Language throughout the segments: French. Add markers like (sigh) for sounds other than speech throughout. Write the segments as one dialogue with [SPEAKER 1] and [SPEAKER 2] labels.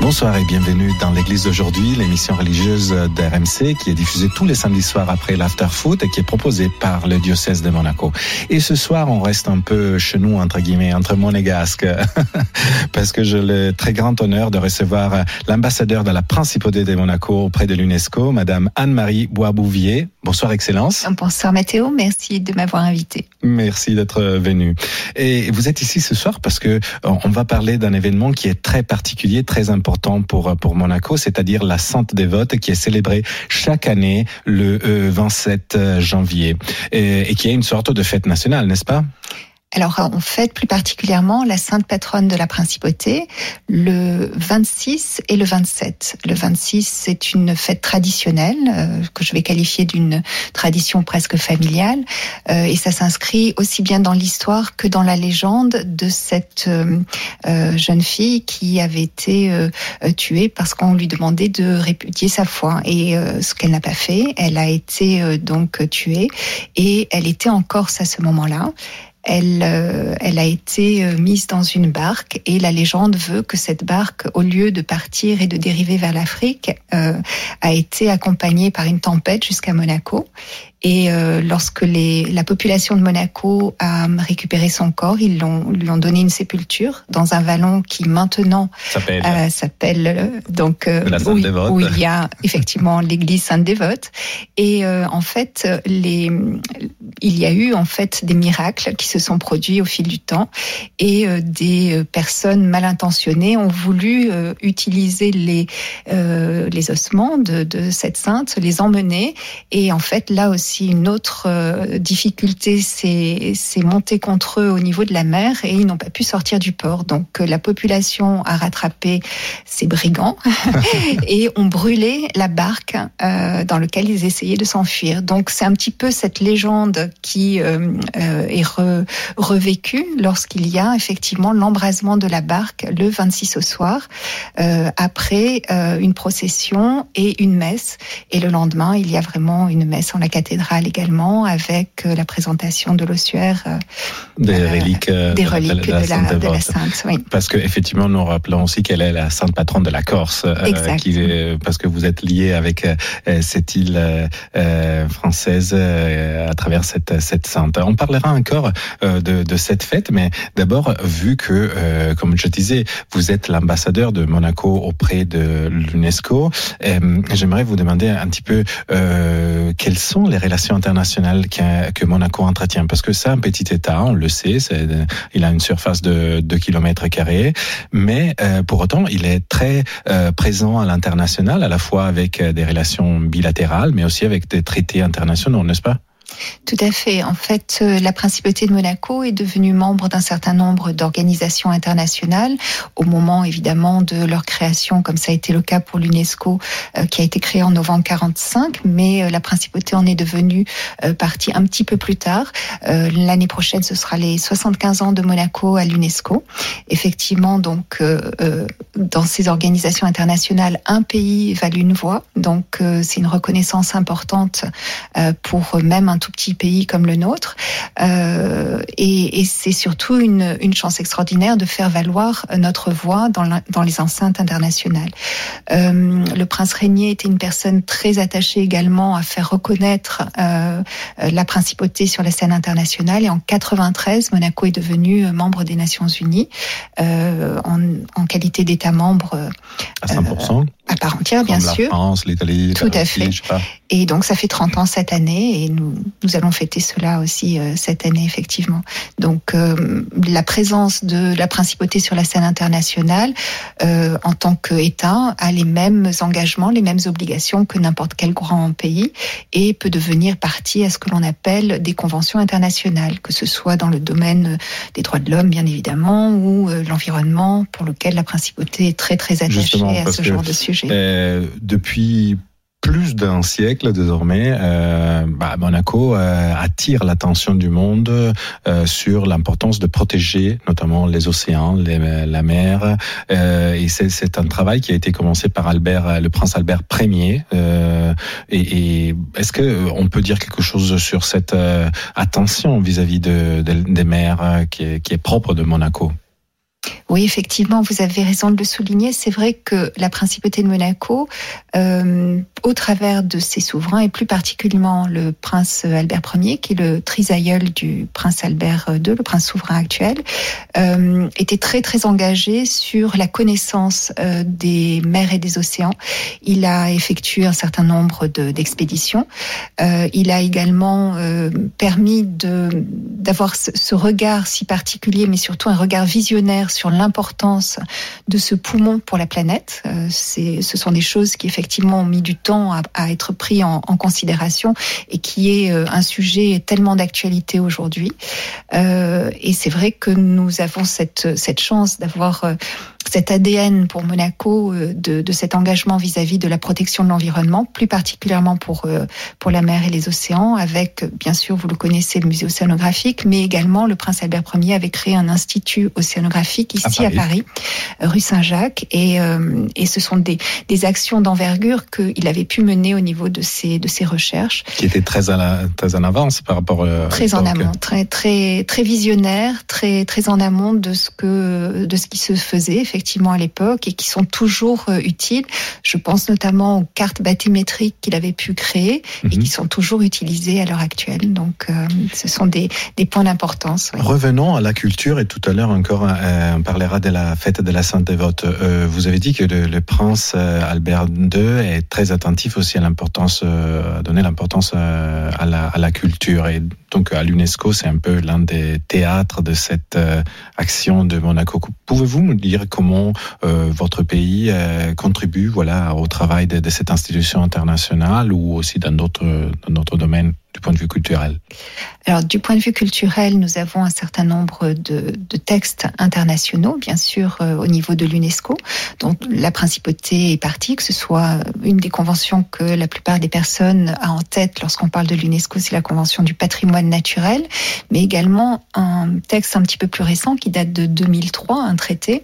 [SPEAKER 1] Bonsoir et bienvenue dans l'église d'aujourd'hui, l'émission religieuse d'RMC qui est diffusée tous les samedis soirs après l'after foot et qui est proposée par le diocèse de Monaco. Et ce soir, on reste un peu chez nous, entre guillemets, entre monégasques, (laughs) parce que j'ai le très grand honneur de recevoir l'ambassadeur de la principauté de Monaco auprès de l'UNESCO, madame Anne-Marie Boisbouvier. Bonsoir, Excellence.
[SPEAKER 2] Bonsoir, Mathéo. Merci de m'avoir invité.
[SPEAKER 1] Merci d'être venu. Et vous êtes ici ce soir parce que on va parler d'un événement qui est très particulier, très important pour, pour Monaco, c'est-à-dire la Sainte Dévote qui est célébrée chaque année le 27 janvier et, et qui est une sorte de fête nationale, n'est-ce pas?
[SPEAKER 2] Alors, on fête plus particulièrement la sainte patronne de la principauté le 26 et le 27. Le 26, c'est une fête traditionnelle euh, que je vais qualifier d'une tradition presque familiale, euh, et ça s'inscrit aussi bien dans l'histoire que dans la légende de cette euh, jeune fille qui avait été tuée parce qu'on lui demandait de répudier sa foi, et ce qu'elle n'a pas fait, elle a été donc tuée, et elle était en Corse à ce moment-là elle, euh, elle a été euh, mise dans une barque et la légende veut que cette barque, au lieu de partir et de dériver vers l'Afrique, euh, a été accompagnée par une tempête jusqu'à Monaco et euh, lorsque les, la population de Monaco a récupéré son corps, ils l'ont, lui ont donné une sépulture dans un vallon qui maintenant s'appelle euh, euh, donc où, où, il y a effectivement (laughs) l'église Sainte-Dévote. Et en fait, les, il y a eu en fait des miracles qui se sont produits au fil du temps. Et des personnes mal intentionnées ont voulu utiliser les les ossements de, de cette sainte, les emmener. Et en fait là aussi une autre euh, difficulté s'est montée contre eux au niveau de la mer et ils n'ont pas pu sortir du port. Donc euh, la population a rattrapé ces brigands (laughs) et ont brûlé la barque euh, dans laquelle ils essayaient de s'enfuir. Donc c'est un petit peu cette légende qui est revécue lorsqu'il y a effectivement l'embrasement de la barque le 26 au soir après une procession et une messe. Et le lendemain, il y a vraiment une messe en la cathédrale également avec euh, la présentation de l'ossuaire
[SPEAKER 1] euh, des euh, reliques,
[SPEAKER 2] des reliques de, la, de, la, sainte. Oui.
[SPEAKER 1] Parce que effectivement, nous rappelons aussi qu'elle est la sainte patronne de la Corse, qui, parce que vous êtes lié avec cette île française à travers cette, cette sainte. On parlera encore de, de cette fête, mais d'abord, vu que, comme je disais, vous êtes l'ambassadeur de Monaco auprès de l'UNESCO, j'aimerais vous demander un petit peu quelles sont les relations internationales que Monaco entretient. Parce que c'est un petit État, on le sait, il a une surface de 2 km carrés, mais euh, pour autant, il est très euh, présent à l'international, à la fois avec euh, des relations bilatérales, mais aussi avec des traités internationaux, n'est-ce pas?
[SPEAKER 2] Tout à fait. En fait, euh, la principauté de Monaco est devenue membre d'un certain nombre d'organisations internationales au moment évidemment de leur création, comme ça a été le cas pour l'UNESCO, euh, qui a été créé en novembre 45, mais euh, la principauté en est devenue partie un petit peu plus tard. L'année prochaine, ce sera les 75 ans de Monaco à l'UNESCO. Effectivement, donc, dans ces organisations internationales, un pays valent une voix. Donc, c'est une reconnaissance importante pour même un tout petit pays comme le nôtre. Euh, et, et c'est surtout une, une, chance extraordinaire de faire valoir notre voix dans, la, dans les enceintes internationales. Euh, le prince Régnier était une personne très attachée également à faire reconnaître euh, la principauté sur la scène internationale. Et en 93, Monaco est devenu membre des Nations Unies en, en, qualité d'État membre.
[SPEAKER 1] à 100%
[SPEAKER 2] à part entière, bien
[SPEAKER 1] sûr. France, l'Italie,
[SPEAKER 2] tout à fait. Et donc ça fait 30 ans cette année et nous nous allons fêter cela aussi euh, cette année effectivement. Donc euh, la présence de la principauté sur la scène internationale euh, en tant qu'État a les mêmes engagements, les mêmes obligations que n'importe quel grand pays et peut devenir partie à ce que l'on appelle des conventions internationales, que ce soit dans le domaine des droits de l'homme bien évidemment ou l'environnement pour lequel la principauté est très très attachée à ce genre de sujet.
[SPEAKER 1] Euh, depuis plus d'un siècle désormais, euh, bah, Monaco euh, attire l'attention du monde euh, sur l'importance de protéger notamment les océans, la mer. et c'est un travail qui a été commencé par Albert, le prince Albert Ier. et, et est-ce que on peut dire quelque chose sur cette attention vis-à-vis de, des mers qui qui est propre de Monaco?
[SPEAKER 2] Oui, effectivement, vous avez raison de le souligner. C'est vrai que la principauté de Monaco, euh, au travers de ses souverains, et plus particulièrement le prince Albert Ier, qui est le trisaïeul du prince Albert II, le prince souverain actuel, euh, était très très engagé sur la connaissance euh, des mers et des océans. Il a effectué un certain nombre d'expéditions. Il a également permis d'avoir ce regard si particulier, mais surtout un regard visionnaire sur l'importance de ce poumon pour la planète. Euh, ce sont des choses qui effectivement ont mis du temps à, être pris en, considération et qui est euh, un sujet tellement d'actualité aujourd'hui. Euh, et c'est vrai que nous avons cette, cette chance d'avoir cet ADN pour Monaco euh, de, de cet engagement vis-à-vis de la protection de l'environnement, plus particulièrement pour euh, pour la mer et les océans, avec bien sûr vous le connaissez le musée océanographique, mais également le prince Albert Ier avait créé un institut océanographique ici à Paris, rue Saint-Jacques, et euh, et ce sont des des actions d'envergure qu'il avait pu mener au niveau de ses de ses recherches,
[SPEAKER 1] qui étaient très à la, très en avance par rapport
[SPEAKER 2] à très en amont, très très très visionnaire, très très en amont de ce que de ce qui se faisait effectivement à l'époque et qui sont toujours euh, utiles. Je pense notamment aux cartes bathymétriques qu'il avait pu créer et mhm. qui sont toujours utilisées à l'heure actuelle. Donc, euh, ce sont des, des points d'importance.
[SPEAKER 1] Revenons à la culture et tout à l'heure encore, euh, on parlera de la fête de la Sainte Dévote. vous avez dit que le, prince Albert II est très attentif aussi à l'importance, à donner l'importance à la, à la culture et donc à l'UNESCO, c'est un peu l'un des théâtres de cette action de Monaco. Pouvez-vous me dire comment euh, votre pays euh, contribue voilà au travail de, de, cette institution internationale ou aussi dans d'autres dans d'autres domaines? Du point de vue culturel
[SPEAKER 2] Alors, du point de vue culturel, nous avons un certain nombre de, de textes internationaux, bien sûr, euh, au niveau de l'UNESCO, dont la principauté est partie, que ce soit une des conventions que la plupart des personnes a en tête lorsqu'on parle de l'UNESCO, c'est la convention du patrimoine naturel, mais également un texte un petit peu plus récent qui date de 2003, un traité,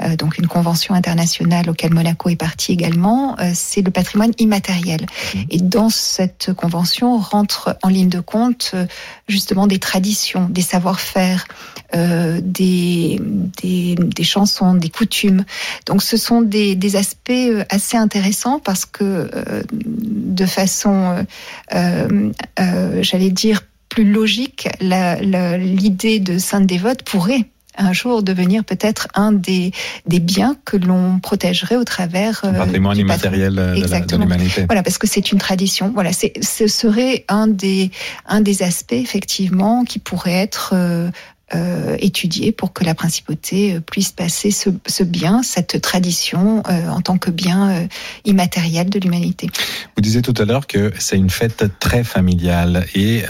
[SPEAKER 2] euh, donc une convention internationale auquel Monaco est partie également, euh, c'est le patrimoine immatériel. Mmh. Et dans cette convention rentre en ligne de compte euh, justement des traditions, des savoir-faire, euh, des, des, chansons, des coutumes. Donc ce sont des, des aspects euh, assez intéressants parce que de façon, j'allais dire, plus logique, l'idée de sainte dévote pourrait un jour devenir peut-être un des, des biens que l'on protégerait au travers
[SPEAKER 1] euh, patrimoine immatériel de l'humanité.
[SPEAKER 2] Voilà, parce que c'est une tradition. Voilà, ce serait un des un des aspects effectivement qui pourrait être euh, euh, étudier pour que la principauté euh, puisse passer ce, ce bien, cette tradition euh, en tant que bien euh, immatériel de l'humanité.
[SPEAKER 1] Vous disiez tout à l'heure que c'est une fête très familiale et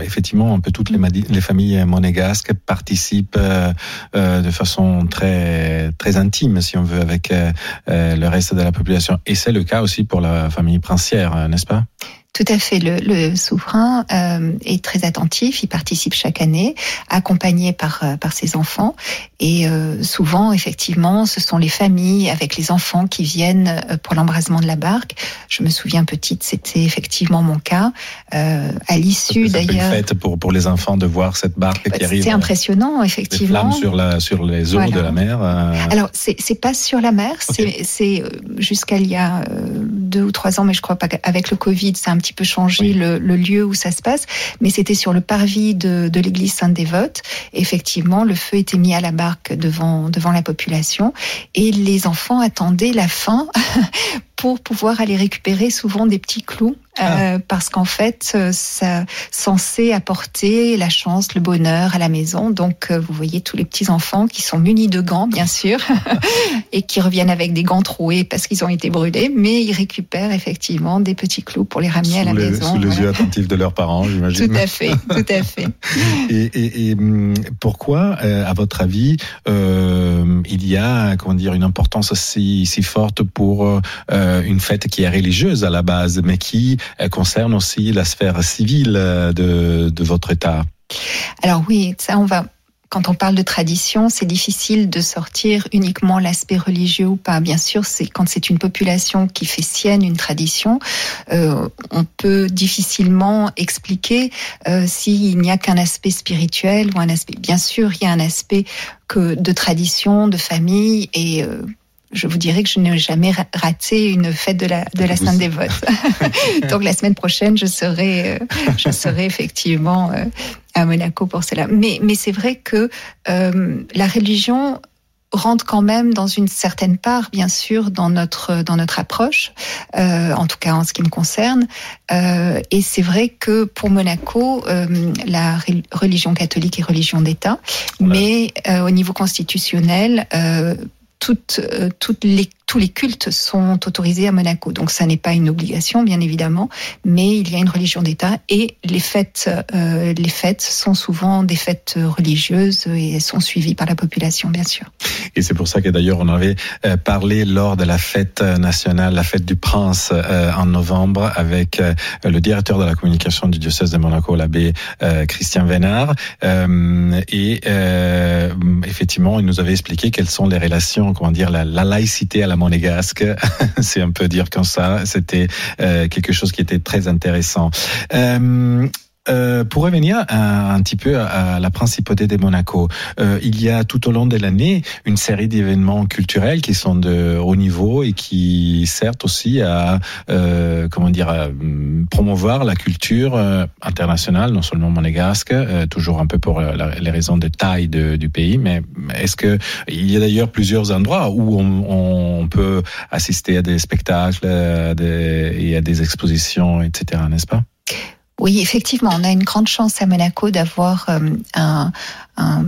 [SPEAKER 1] effectivement un peu toutes les, les familles monégasques participent de façon très très intime, si on veut, avec le reste de la population. Et c'est le cas aussi pour la famille princière, n'est-ce pas?
[SPEAKER 2] Tout à fait. Le, le souverain euh, est très attentif. Il participe chaque année, accompagné par euh, par ses enfants. Et euh, souvent, effectivement, ce sont les familles avec les enfants qui viennent euh, pour l'embrasement de la barque. Je me souviens petite, c'était effectivement mon cas. Euh, à l'issue d'ailleurs,
[SPEAKER 1] fête pour pour les enfants de voir cette barque qui arrive.
[SPEAKER 2] C'est impressionnant, effectivement.
[SPEAKER 1] sur la sur les eaux de la mer.
[SPEAKER 2] Alors c'est c'est pas sur la mer. C'est c'est jusqu'à il y a deux ou trois ans, mais je crois pas qu'avec le Covid, c'est un petit peu changé le, le, lieu où ça se passe, mais c'était sur le parvis de, de l'église Sainte-Dévote. Effectivement, le feu était mis à la barque devant, devant la population. Et les enfants attendaient la fin (laughs) pour pouvoir aller récupérer souvent des petits clous ah. Euh, parce qu'en fait, euh, ça censé apporter la chance, le bonheur à la maison. Donc, euh, vous voyez tous les petits enfants qui sont munis de gants, bien sûr, (laughs) et qui reviennent avec des gants troués parce qu'ils ont été brûlés, mais ils récupèrent effectivement des petits clous pour les ramener à la maison.
[SPEAKER 1] Sous les yeux attentifs de leurs parents, j'imagine.
[SPEAKER 2] Tout à fait, tout à fait. (laughs)
[SPEAKER 1] et, et, et, hum, pourquoi, à votre avis, euh, il y a comment dire une importance si, si forte pour une fête qui est religieuse à la base, mais qui concerne aussi la sphère civile de, de votre État.
[SPEAKER 2] Alors oui, ça on va quand on parle de tradition, c'est difficile de sortir uniquement l'aspect religieux ou pas. Bien sûr, c'est quand c'est une population qui fait sienne une tradition, euh, on peut difficilement expliquer euh, s'il n'y a qu'un aspect spirituel ou un aspect. Bien sûr, il y a un aspect que de tradition, de famille et euh, je vous dirais que je n'ai jamais raté une fête de la, de la Sainte Dévote. (laughs) Donc la semaine prochaine, je serai, euh, je serai effectivement euh, à Monaco pour cela. Mais, mais c'est vrai que euh, la religion rentre quand même dans une certaine part, bien sûr, dans notre dans notre approche, euh, en tout cas en ce qui me concerne. Euh, et c'est vrai que pour Monaco, euh, la religion catholique est religion d'État, mais au niveau constitutionnel, toutes, euh, toutes les, tous les cultes sont autorisés à Monaco. Donc ça n'est pas une obligation, bien évidemment, mais il y a une religion d'État et les fêtes, euh, les fêtes sont souvent des fêtes religieuses et sont suivies par la population, bien sûr.
[SPEAKER 1] Et c'est pour ça que d'ailleurs on avait euh, parlé lors de la fête nationale, la fête du Prince en novembre, avec le directeur de la communication du diocèse de Monaco, l'abbé Christian Vénard. et effectivement, il nous avait expliqué quelles sont les relations comment dire, la, laïcité à la monégasque. (laughs) C'est un peu dire comme ça. C'était euh, quelque chose qui était très intéressant. Euh, euh, pour revenir un, petit peu à, la principauté de Monaco, euh, il y a tout au long de l'année une série d'événements culturels qui sont de haut niveau et qui servent aussi à euh, comment dire à promouvoir la culture euh, internationale, non seulement monégasque, euh, toujours un peu pour les raisons de taille du pays, mais est-ce que il y a d'ailleurs plusieurs endroits où on, on peut assister à des spectacles des, et à des expositions, etc., n'est-ce pas?
[SPEAKER 2] Oui, effectivement, on a une grande chance à Monaco d'avoir euh, un, un,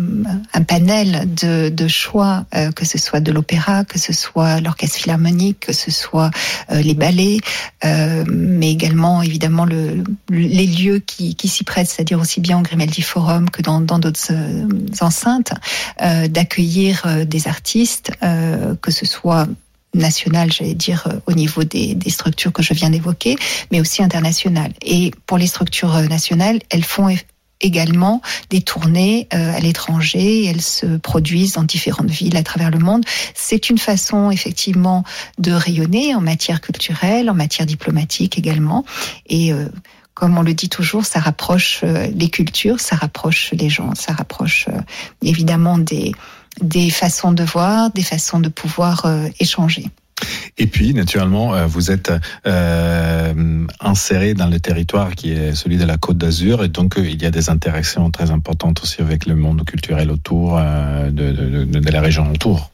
[SPEAKER 2] un, panel de, de choix, euh, que ce soit de l'opéra, que ce soit l'orchestre philharmonique, que ce soit euh, les ballets, mais également évidemment le, les lieux qui, qui s'y prêtent, c'est-à-dire aussi bien au Grimaldi Forum que dans d'autres enceintes, d'accueillir des artistes, que ce soit nationale, j'allais dire, euh, au niveau des, des, structures que je viens d'évoquer, mais aussi internationales. Et pour les structures euh, nationales, elles font également des tournées euh, à l'étranger. Elles se produisent dans différentes villes à travers le monde. C'est une façon effectivement de rayonner en matière culturelle, en matière diplomatique également. Et comme on le dit toujours, ça rapproche les cultures, ça rapproche les gens, ça rapproche évidemment des, des façons de voir, des façons de pouvoir euh, échanger.
[SPEAKER 1] Et puis, naturellement, euh, vous êtes euh, inséré dans le territoire qui est celui de la Côte d'Azur, et donc il y a des interactions très importantes aussi avec le monde culturel autour de, de, de la région autour.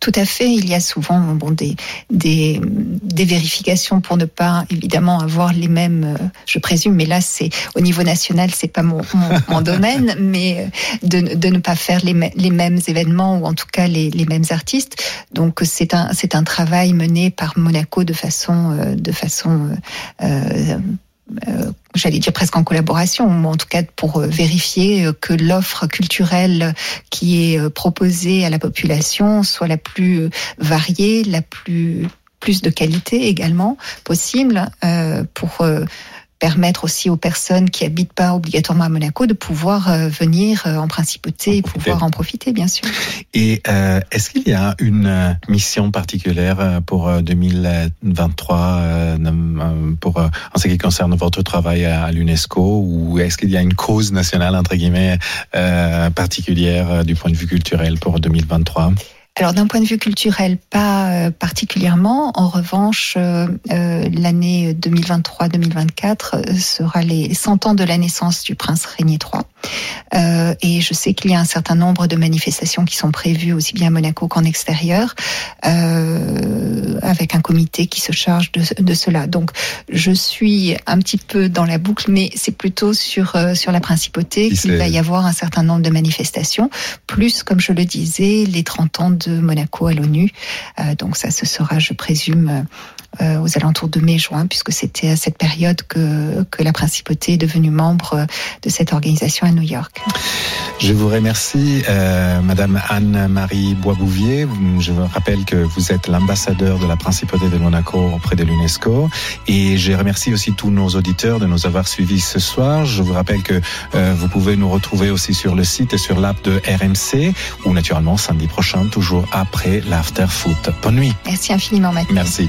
[SPEAKER 2] Tout à fait. Il y a souvent bon, des, des, des, vérifications pour ne pas évidemment avoir les mêmes, euh, je présume, mais là c'est au niveau national, c'est pas mon, mon, (laughs) domaine, mais euh, de, de, ne pas faire les, les, mêmes événements ou en tout cas les, les mêmes artistes. Donc c'est un c'est un travail mené par Monaco de façon euh, de façon euh, euh, j'allais dire presque en collaboration, en tout cas pour euh, vérifier euh, que l'offre culturelle qui est proposée à la population soit la plus variée, la plus plus de qualité également possible pour permettre aussi aux personnes qui habitent pas obligatoirement à Monaco de pouvoir euh, venir euh, en principauté et pouvoir en profiter, bien sûr.
[SPEAKER 1] Et euh, est-ce qu'il y a une mission particulière pour 2023 pour en ce qui concerne votre travail à l'UNESCO ou est-ce qu'il y a une cause nationale entre guillemets particulière du point de vue culturel pour 2023
[SPEAKER 2] alors d'un point de vue culturel, pas euh, particulièrement. En revanche, euh, euh l'année 2023-2024 sera les 100 ans de la naissance du prince Régnier III. Euh, et je sais qu'il y a un certain nombre de manifestations qui sont prévues aussi bien à Monaco qu'en extérieur, avec un comité qui se charge de, de, cela. Donc je suis un petit peu dans la boucle, mais c'est plutôt sur, sur la principauté qu'il va y avoir un certain nombre de manifestations, plus, comme je le disais, les 30 ans de de Monaco à l'ONU. Euh, donc ça, ce sera, je présume, aux alentours de mai-juin, puisque c'était à cette période que, que la principauté est devenue membre de cette organisation à New York.
[SPEAKER 1] Je vous remercie, euh, Madame Anne-Marie Boisbouvier. Je vous rappelle que vous êtes l'ambassadeur de la Principauté de Monaco auprès de l'UNESCO. Et je remercie aussi tous nos auditeurs de nous avoir suivis ce soir. Je vous rappelle que euh, vous pouvez nous retrouver aussi sur le site et sur l'app de RMC, ou naturellement samedi prochain, toujours après l'after foot. Bonne nuit.
[SPEAKER 2] Merci infiniment, Mathieu.
[SPEAKER 1] Merci.